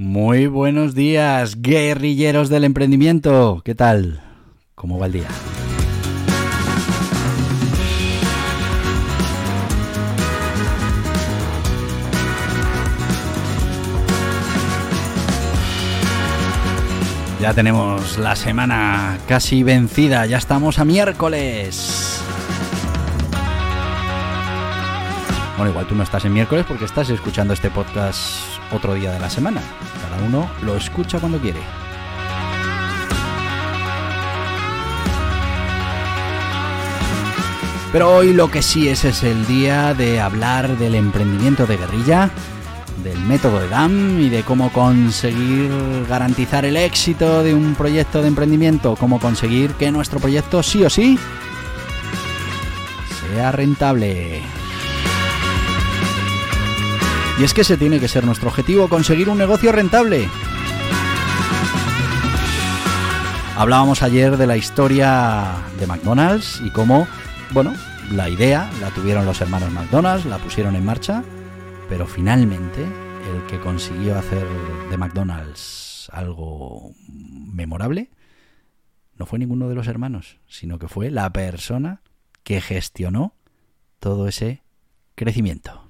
Muy buenos días, guerrilleros del emprendimiento. ¿Qué tal? ¿Cómo va el día? Ya tenemos la semana casi vencida, ya estamos a miércoles. Bueno, igual tú no estás en miércoles porque estás escuchando este podcast otro día de la semana. Cada uno lo escucha cuando quiere. Pero hoy lo que sí es es el día de hablar del emprendimiento de guerrilla del método de DAM y de cómo conseguir garantizar el éxito de un proyecto de emprendimiento, cómo conseguir que nuestro proyecto sí o sí sea rentable. Y es que ese tiene que ser nuestro objetivo, conseguir un negocio rentable. Hablábamos ayer de la historia de McDonald's y cómo, bueno, la idea la tuvieron los hermanos McDonald's, la pusieron en marcha pero finalmente, el que consiguió hacer de McDonald's algo memorable no fue ninguno de los hermanos, sino que fue la persona que gestionó todo ese crecimiento.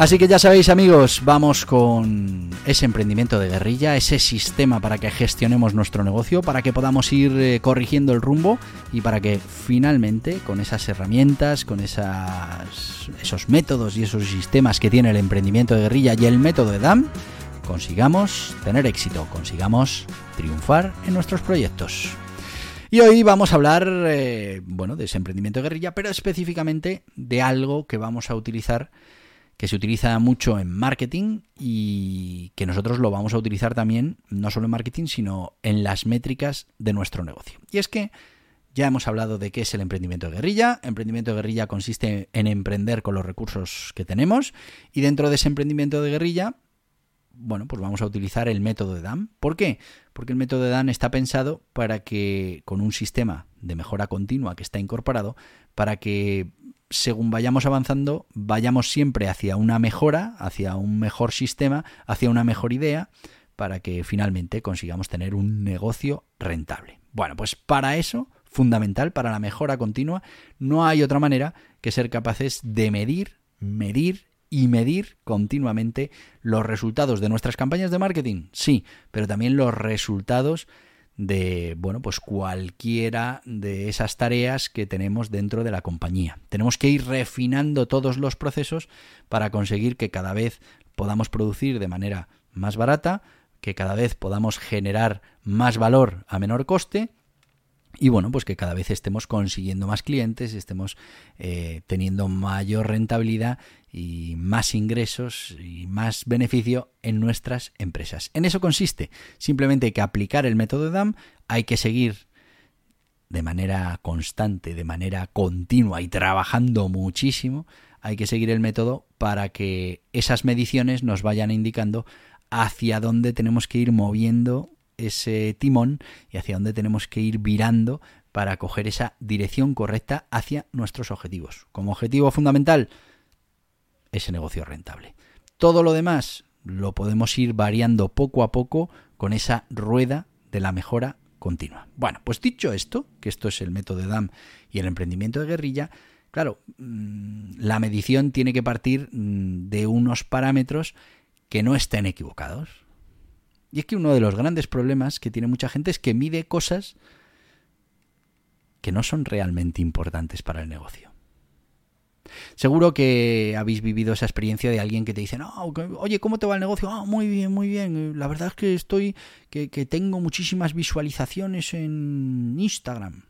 Así que ya sabéis amigos, vamos con ese emprendimiento de guerrilla, ese sistema para que gestionemos nuestro negocio, para que podamos ir eh, corrigiendo el rumbo y para que finalmente con esas herramientas, con esos métodos y esos sistemas que tiene el emprendimiento de guerrilla y el método de DAM, consigamos tener éxito, consigamos triunfar en nuestros proyectos. Y hoy vamos a hablar, eh, bueno, de ese emprendimiento de guerrilla, pero específicamente de algo que vamos a utilizar que se utiliza mucho en marketing y que nosotros lo vamos a utilizar también, no solo en marketing, sino en las métricas de nuestro negocio. Y es que ya hemos hablado de qué es el emprendimiento de guerrilla. Emprendimiento de guerrilla consiste en emprender con los recursos que tenemos y dentro de ese emprendimiento de guerrilla, bueno, pues vamos a utilizar el método de DAM. ¿Por qué? Porque el método de DAM está pensado para que con un sistema de mejora continua que está incorporado, para que según vayamos avanzando, vayamos siempre hacia una mejora, hacia un mejor sistema, hacia una mejor idea, para que finalmente consigamos tener un negocio rentable. Bueno, pues para eso, fundamental, para la mejora continua, no hay otra manera que ser capaces de medir, medir y medir continuamente los resultados de nuestras campañas de marketing, sí, pero también los resultados de, bueno, pues cualquiera de esas tareas que tenemos dentro de la compañía. Tenemos que ir refinando todos los procesos para conseguir que cada vez podamos producir de manera más barata, que cada vez podamos generar más valor a menor coste y bueno, pues que cada vez estemos consiguiendo más clientes, estemos eh, teniendo mayor rentabilidad y más ingresos y más beneficio en nuestras empresas. En eso consiste. Simplemente que aplicar el método DAM, hay que seguir de manera constante, de manera continua y trabajando muchísimo, hay que seguir el método para que esas mediciones nos vayan indicando hacia dónde tenemos que ir moviendo ese timón y hacia dónde tenemos que ir virando para coger esa dirección correcta hacia nuestros objetivos. Como objetivo fundamental, ese negocio rentable. Todo lo demás lo podemos ir variando poco a poco con esa rueda de la mejora continua. Bueno, pues dicho esto, que esto es el método de DAM y el emprendimiento de guerrilla, claro, mm, la medición tiene que partir mm, de unos parámetros que no estén equivocados. Y es que uno de los grandes problemas que tiene mucha gente es que mide cosas que no son realmente importantes para el negocio. Seguro que habéis vivido esa experiencia de alguien que te dice, no, oye, ¿cómo te va el negocio? Ah, muy bien, muy bien. La verdad es que estoy, que, tengo muchísimas visualizaciones en Instagram.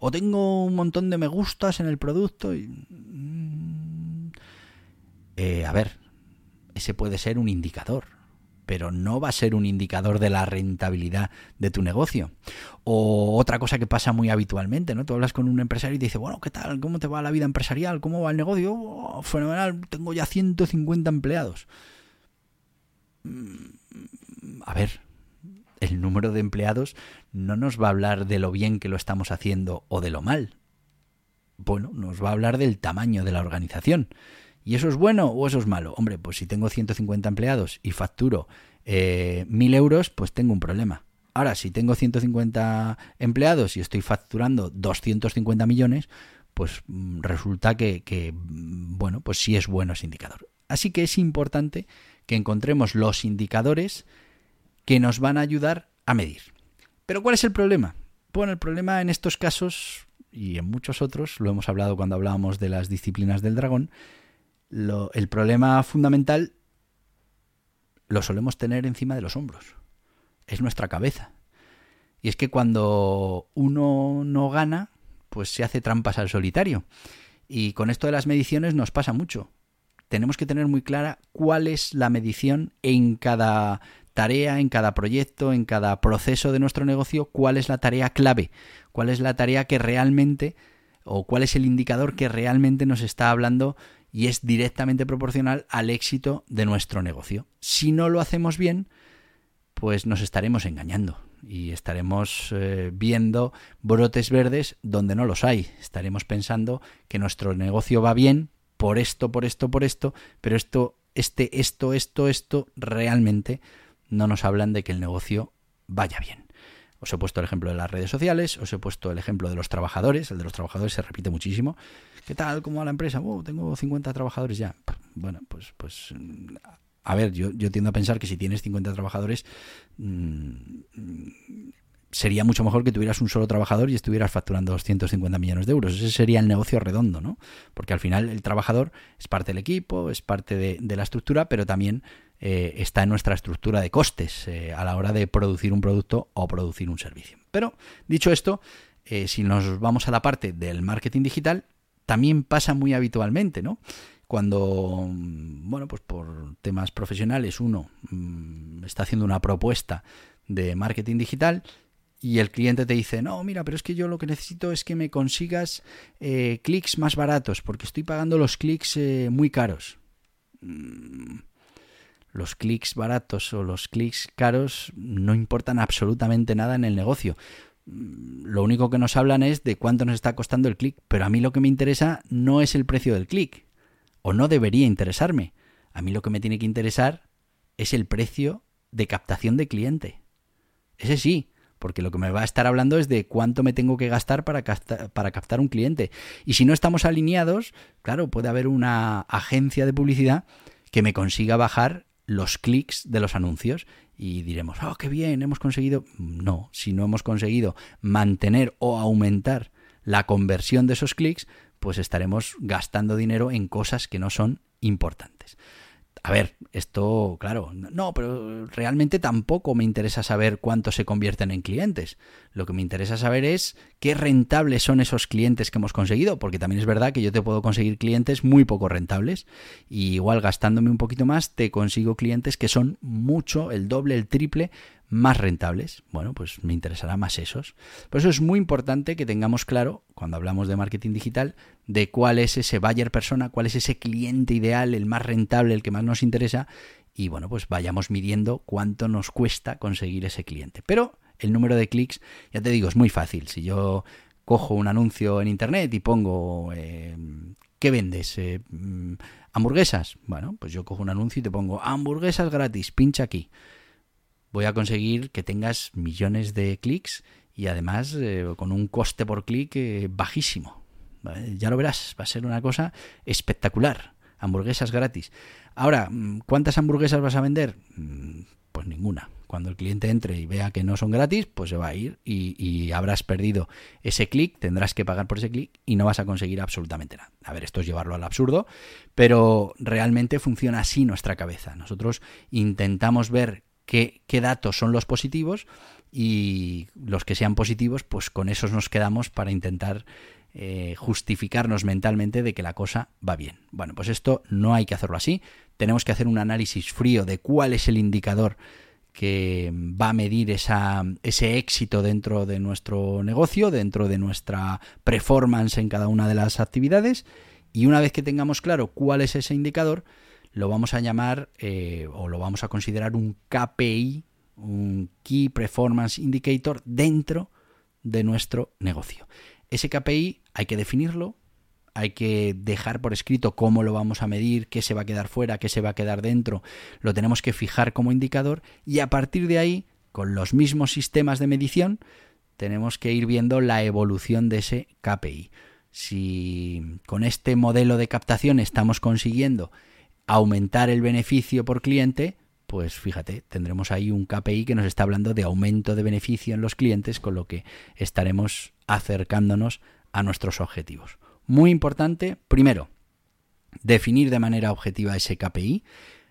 O tengo un montón de me gustas en el producto. Y... Mm, eh, a ver, ese puede ser un indicador pero no va a ser un indicador de la rentabilidad de tu negocio. O otra cosa que pasa muy habitualmente, ¿no? Tú hablas con un empresario y te dice, bueno, ¿qué tal? ¿Cómo te va la vida empresarial? ¿Cómo va el negocio? Oh, fenomenal, tengo ya 150 empleados. Mm, a ver, el número de empleados no nos va a hablar de lo bien que lo estamos haciendo o de lo mal. Bueno, nos va a hablar del tamaño de la organización. ¿Y eso es bueno o eso es malo? Hombre, pues si tengo 150 empleados y facturo eh, 1000 euros, pues tengo un problema. Ahora, si tengo 150 empleados y estoy facturando 250 millones, pues mm, resulta que, mm, bueno, pues sí es bueno ese indicador. Así que es importante que encontremos los indicadores que nos van a ayudar a medir. Pero ¿cuál es el problema? Bueno, el problema en estos casos y en muchos otros, lo hemos hablado cuando hablábamos de las disciplinas del dragón, el problema fundamental lo solemos tener encima de los hombros. Es nuestra cabeza. Y es que cuando uno no gana, pues se hace trampas al solitario. Y con esto de las mediciones nos pasa mucho. Tenemos que tener muy clara cuál es la medición en cada tarea, en cada proyecto, en cada proceso de nuestro negocio, cuál es la tarea clave, cuál es la tarea que realmente o cuál es el indicador que realmente nos está hablando y es directamente proporcional al éxito de nuestro negocio. Si no lo hacemos bien, pues nos estaremos engañando y estaremos eh, viendo brotes verdes donde no los hay. Estaremos pensando que nuestro negocio va bien por esto, por esto, por esto, pero esto, este, esto, esto, esto realmente no nos hablan de que el negocio vaya bien. Os he puesto el ejemplo de las redes sociales, os he puesto el ejemplo de los trabajadores, el de los trabajadores se repite muchísimo. ¿Qué tal? ¿Cómo va la empresa? Oh, tengo 50 trabajadores ya. Bueno, pues, pues a ver, yo, yo tiendo a pensar que si tienes 50 trabajadores, mm, sería mucho mejor que tuvieras un solo trabajador y estuvieras facturando 250 millones de euros. Ese sería el negocio redondo, ¿no? Porque al final el trabajador es parte del equipo, es parte de, la estructura, pero también eh, está en nuestra estructura de costes eh, a la hora de producir un producto o producir un servicio. Pero, dicho esto, eh, si nos vamos a la parte del marketing digital, también pasa muy habitualmente, ¿no? Cuando, mm, bueno, pues por temas profesionales uno mm, está haciendo una propuesta de marketing digital y el cliente te dice, no, mira, pero es que yo lo que necesito es que me consigas eh, clics más baratos porque estoy pagando los clics eh, muy caros. Mm, los clics baratos o los clics caros no importan absolutamente nada en el negocio lo único que nos hablan es de cuánto nos está costando el clic, pero a mí lo que me interesa no es el precio del clic, o no debería interesarme. A mí lo que me tiene que interesar es el precio de captación de cliente. Ese sí, porque lo que me va a estar hablando es de cuánto me tengo que gastar para, captar un cliente. Y si no estamos alineados, claro, puede haber una agencia de publicidad que me consiga bajar los clics de los anuncios y diremos, oh, qué bien, hemos conseguido. No, si no hemos conseguido mantener o aumentar la conversión de esos clics, pues estaremos gastando dinero en cosas que no son importantes. A ver, esto, claro, no, pero realmente tampoco me interesa saber cuántos se convierten en clientes. Lo que me interesa saber es qué rentables son esos clientes que hemos conseguido, porque también es verdad que yo te puedo conseguir clientes muy poco rentables y igual gastándome un poquito más te consigo clientes que son mucho, el doble, el triple más rentables. Bueno, pues me interesará más esos. Por eso es muy importante que tengamos claro, cuando hablamos de marketing digital, de cuál es ese buyer persona, cuál es ese cliente ideal, el más rentable, el que más nos interesa, y bueno, pues vayamos midiendo cuánto nos cuesta conseguir ese cliente. Pero el número de clics, ya te digo, es muy fácil. Si yo cojo un anuncio en internet y pongo eh, ¿qué vendes? Eh, mm, hamburguesas. Bueno, pues yo cojo un anuncio y te pongo hamburguesas gratis, pincha aquí voy a conseguir que tengas millones de clics y además eh, con un coste por clic bajísimo. Ya lo verás, va a ser una cosa espectacular. Hamburguesas gratis. Ahora, mm, ¿cuántas hamburguesas vas a vender? Mm, pues ninguna. Cuando el cliente entre y vea que no son gratis, pues se va a ir y, habrás perdido ese clic, tendrás que pagar por ese clic y no vas a conseguir absolutamente nada. A ver, esto es llevarlo al absurdo, pero realmente funciona así nuestra cabeza. Nosotros intentamos ver qué, qué datos son los positivos y los que sean positivos, pues con esos nos quedamos para intentar eh, justificarnos mentalmente de que la cosa va bien. Bueno, pues esto no hay que hacerlo así. Tenemos que hacer un análisis frío de cuál es el indicador que va a medir ese éxito dentro de nuestro negocio, dentro de nuestra performance en cada una de las actividades. Y una vez que tengamos claro cuál es ese indicador, lo vamos a llamar eh, o lo vamos a considerar un KPI, un Key Performance Indicator, dentro de nuestro negocio. Ese KPI hay que definirlo, hay que dejar por escrito cómo lo vamos a medir, qué se va a quedar fuera, qué se va a quedar dentro, lo tenemos que fijar como indicador y a partir de ahí, con los mismos sistemas de medición, tenemos que ir viendo la evolución de ese KPI. Si con este modelo de captación estamos consiguiendo aumentar el beneficio por cliente, pues fíjate, tendremos ahí un KPI que nos está hablando de aumento de beneficio en los clientes, con lo que estaremos acercándonos a nuestros objetivos. Muy importante, primero, definir de manera objetiva ese KPI,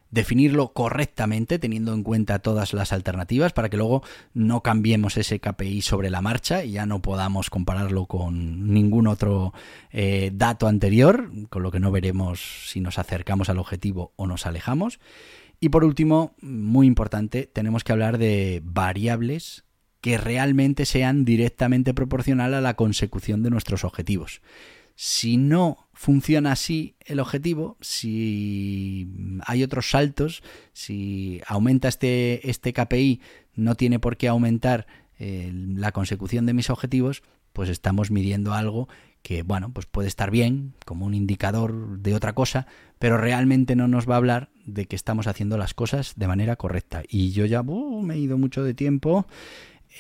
definirlo correctamente teniendo en cuenta todas las alternativas para que luego no cambiemos ese KPI sobre la marcha y ya no podamos compararlo con ningún otro eh, dato anterior, con lo que no veremos si nos acercamos al objetivo o nos alejamos. Y por último, muy importante, tenemos que hablar de variables que realmente sean directamente proporcional a la consecución de nuestros objetivos. Si no funciona así el objetivo, si hay otros saltos, si aumenta este, este KPI, no tiene por qué aumentar eh, la consecución de mis objetivos, pues estamos midiendo algo que, bueno, pues puede estar bien como un indicador de otra cosa, pero realmente no nos va a hablar de que estamos haciendo las cosas de manera correcta. Y yo ya uh, me he ido mucho de tiempo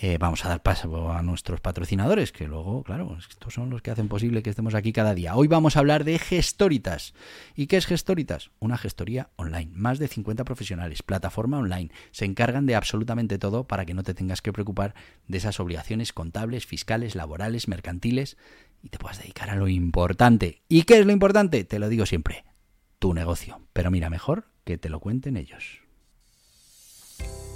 eh, vamos a dar paso a nuestros patrocinadores, que luego, claro, estos son los que hacen posible que estemos aquí cada día. Hoy vamos a hablar de Gestoritas. ¿Y qué es Gestoritas? Una gestoría online. Más de 50 profesionales, plataforma online. Se encargan de absolutamente todo para que no te tengas que preocupar de esas obligaciones contables, fiscales, laborales, mercantiles y te puedas dedicar a lo importante. ¿Y qué es lo importante? Te lo digo siempre, tu negocio. Pero mira, mejor que te lo cuenten ellos.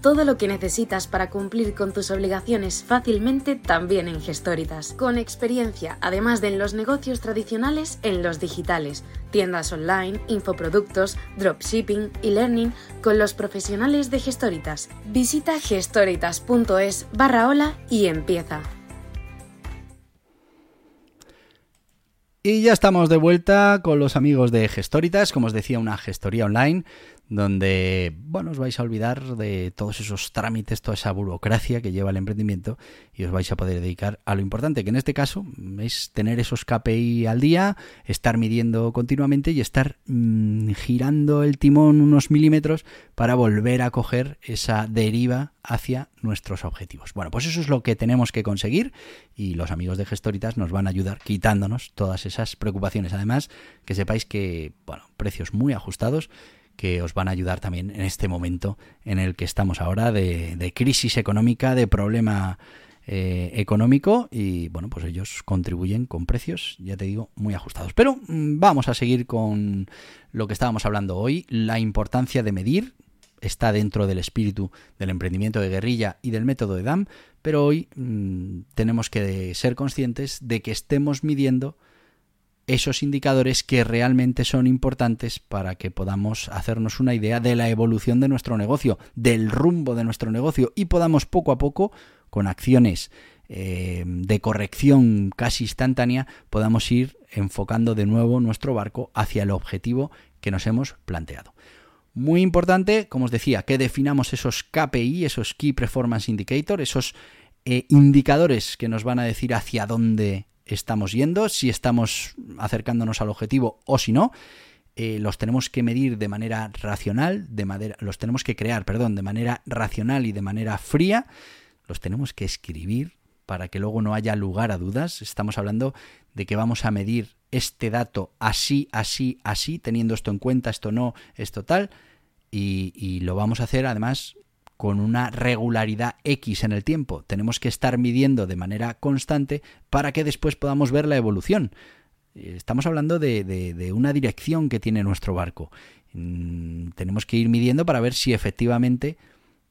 todo lo que necesitas para cumplir con tus obligaciones fácilmente también en Gestoritas. Con experiencia, además de en los negocios tradicionales, en los digitales, tiendas online, infoproductos, dropshipping y learning con los profesionales de Gestoritas. Visita gestoritas.es barra hola y empieza. Y ya estamos de vuelta con los amigos de Gestoritas, como os decía, una gestoría online donde, bueno, os vais a olvidar de todos esos trámites, toda esa burocracia que lleva el emprendimiento y os vais a poder dedicar a lo importante, que en este caso es tener esos KPI al día, estar midiendo continuamente y estar mm, girando el timón unos milímetros para volver a coger esa deriva hacia nuestros objetivos. Bueno, pues eso es lo que tenemos que conseguir y los amigos de Gestoritas nos van a ayudar quitándonos todas esas preocupaciones. Además, que sepáis que, bueno, precios muy ajustados que os van a ayudar también en este momento en el que estamos ahora de, crisis económica, de problema eh, económico y bueno, pues ellos contribuyen con precios, ya te digo, muy ajustados. Pero mm, vamos a seguir con lo que estábamos hablando hoy, la importancia de medir. Está dentro del espíritu del emprendimiento de guerrilla y del método de DAM, pero hoy mm, tenemos que ser conscientes de que estemos midiendo esos indicadores que realmente son importantes para que podamos hacernos una idea de la evolución de nuestro negocio, del rumbo de nuestro negocio y podamos poco a poco, con acciones eh, de corrección casi instantánea, podamos ir enfocando de nuevo nuestro barco hacia el objetivo que nos hemos planteado. Muy importante, como os decía, que definamos esos KPI, esos Key Performance Indicator, esos eh, indicadores que nos van a decir hacia dónde estamos yendo, si estamos acercándonos al objetivo o si no. Eh, los tenemos que medir de manera racional, de manera, los tenemos que crear, perdón, de manera racional y de manera fría. Los tenemos que escribir para que luego no haya lugar a dudas. Estamos hablando de que vamos a medir este dato así, así, así, teniendo esto en cuenta, esto no, esto tal, y, y lo vamos a hacer además con una regularidad X en el tiempo. Tenemos que estar midiendo de manera constante para que después podamos ver la evolución. Estamos hablando de, una dirección que tiene nuestro barco. Mm, tenemos que ir midiendo para ver si efectivamente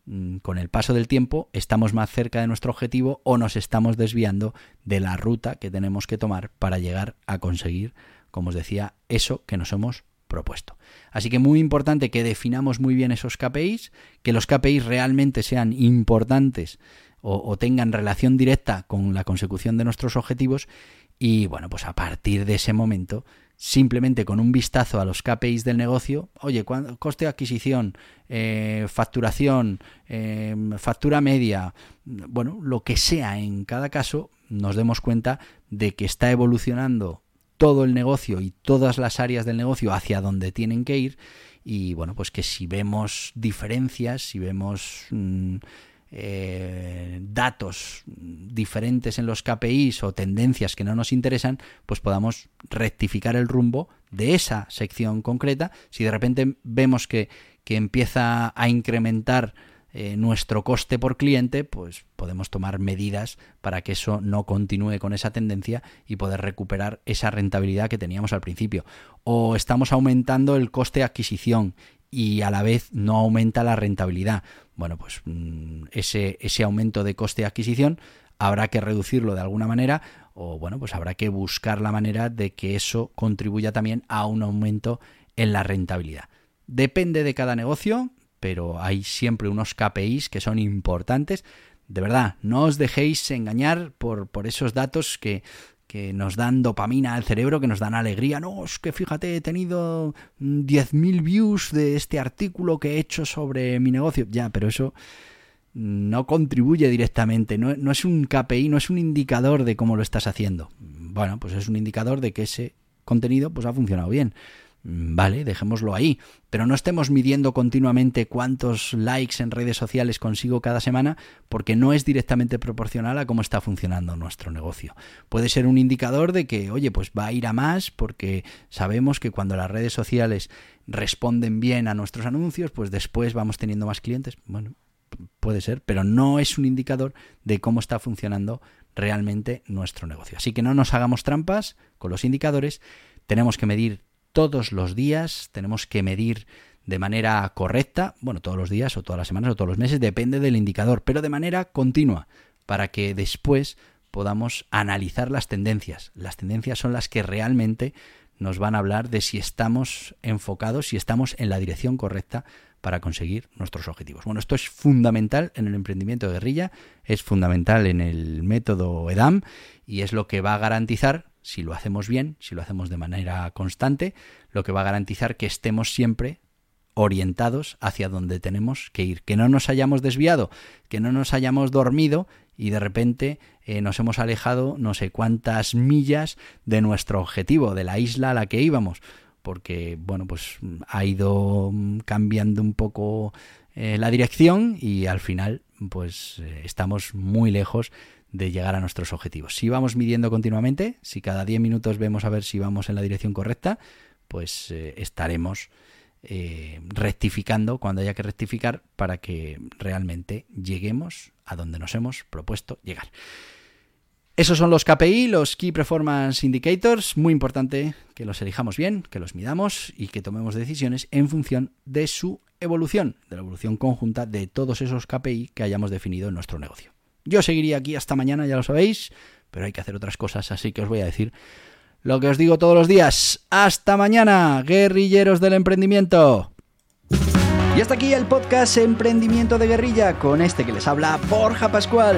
mm, con el paso del tiempo estamos más cerca de nuestro objetivo o nos estamos desviando de la ruta que tenemos que tomar para llegar a conseguir, como os decía, eso que nos hemos propuesto. Así que muy importante que definamos muy bien esos KPIs, que los KPIs realmente sean importantes o, tengan relación directa con la consecución de nuestros objetivos y bueno, pues a partir de ese momento, simplemente con un vistazo a los KPIs del negocio, oye, coste de adquisición, eh, facturación, eh, factura media, bueno, lo que sea en cada caso, nos demos cuenta de que está evolucionando todo el negocio y todas las áreas del negocio hacia donde tienen que ir y bueno, pues que si vemos diferencias, si vemos mm, eh, datos diferentes en los KPIs o tendencias que no nos interesan, pues podamos rectificar el rumbo de esa sección concreta. Si de repente vemos que, que empieza a incrementar eh, nuestro coste por cliente, pues podemos tomar medidas para que eso no continúe con esa tendencia y poder recuperar esa rentabilidad que teníamos al principio. O estamos aumentando el coste de adquisición y a la vez no aumenta la rentabilidad. Bueno, pues mm, ese, ese aumento de coste de adquisición habrá que reducirlo de alguna manera o bueno, pues habrá que buscar la manera de que eso contribuya también a un aumento en la rentabilidad. Depende de cada negocio, pero hay siempre unos KPIs que son importantes. De verdad, no os dejéis engañar por, por esos datos que, que nos dan dopamina al cerebro, que nos dan alegría. No, es que fíjate, he tenido 10.000 views de este artículo que he hecho sobre mi negocio. Ya, pero eso no contribuye directamente, no, no, es un KPI, no es un indicador de cómo lo estás haciendo. Bueno, pues es un indicador de que ese contenido pues ha funcionado bien. Mm, vale, dejémoslo ahí, pero no estemos midiendo continuamente cuántos likes en redes sociales consigo cada semana porque no es directamente proporcional a cómo está funcionando nuestro negocio. Puede ser un indicador de que, oye, pues va a ir a más porque sabemos que cuando las redes sociales responden bien a nuestros anuncios, pues después vamos teniendo más clientes. Bueno, puede ser, pero no es un indicador de cómo está funcionando realmente nuestro negocio. Así que no nos hagamos trampas con los indicadores, tenemos que medir todos los días, tenemos que medir de manera correcta, bueno, todos los días o todas las semanas o todos los meses, depende del indicador, pero de manera continua, para que después podamos analizar las tendencias. Las tendencias son las que realmente nos van a hablar de si estamos enfocados, si estamos en la dirección correcta para conseguir nuestros objetivos. Bueno, esto es fundamental en el emprendimiento de guerrilla, es fundamental en el método EDAM y es lo que va a garantizar si lo hacemos bien, si lo hacemos de manera constante, lo que va a garantizar que estemos siempre orientados hacia donde tenemos que ir, que no nos hayamos desviado, que no nos hayamos dormido y de repente eh, nos hemos alejado no sé cuántas millas de nuestro objetivo, de la isla a la que íbamos, porque bueno, pues ha ido cambiando un poco eh, la dirección y al final pues eh, estamos muy lejos de llegar a nuestros objetivos. Si vamos midiendo continuamente, si cada 10 minutos vemos a ver si vamos en la dirección correcta, pues eh, estaremos eh, rectificando cuando haya que rectificar para que realmente lleguemos a donde nos hemos propuesto llegar. Esos son los KPI, los Key Performance Indicators. Muy importante que los elijamos bien, que los midamos y que tomemos decisiones en función de su evolución, de la evolución conjunta de todos esos KPI que hayamos definido en nuestro negocio. Yo seguiría aquí hasta mañana, ya lo sabéis, pero hay que hacer otras cosas, así que os voy a decir lo que os digo todos los días. Hasta mañana, guerrilleros del emprendimiento. Y hasta aquí el podcast Emprendimiento de Guerrilla con este que les habla Borja Pascual.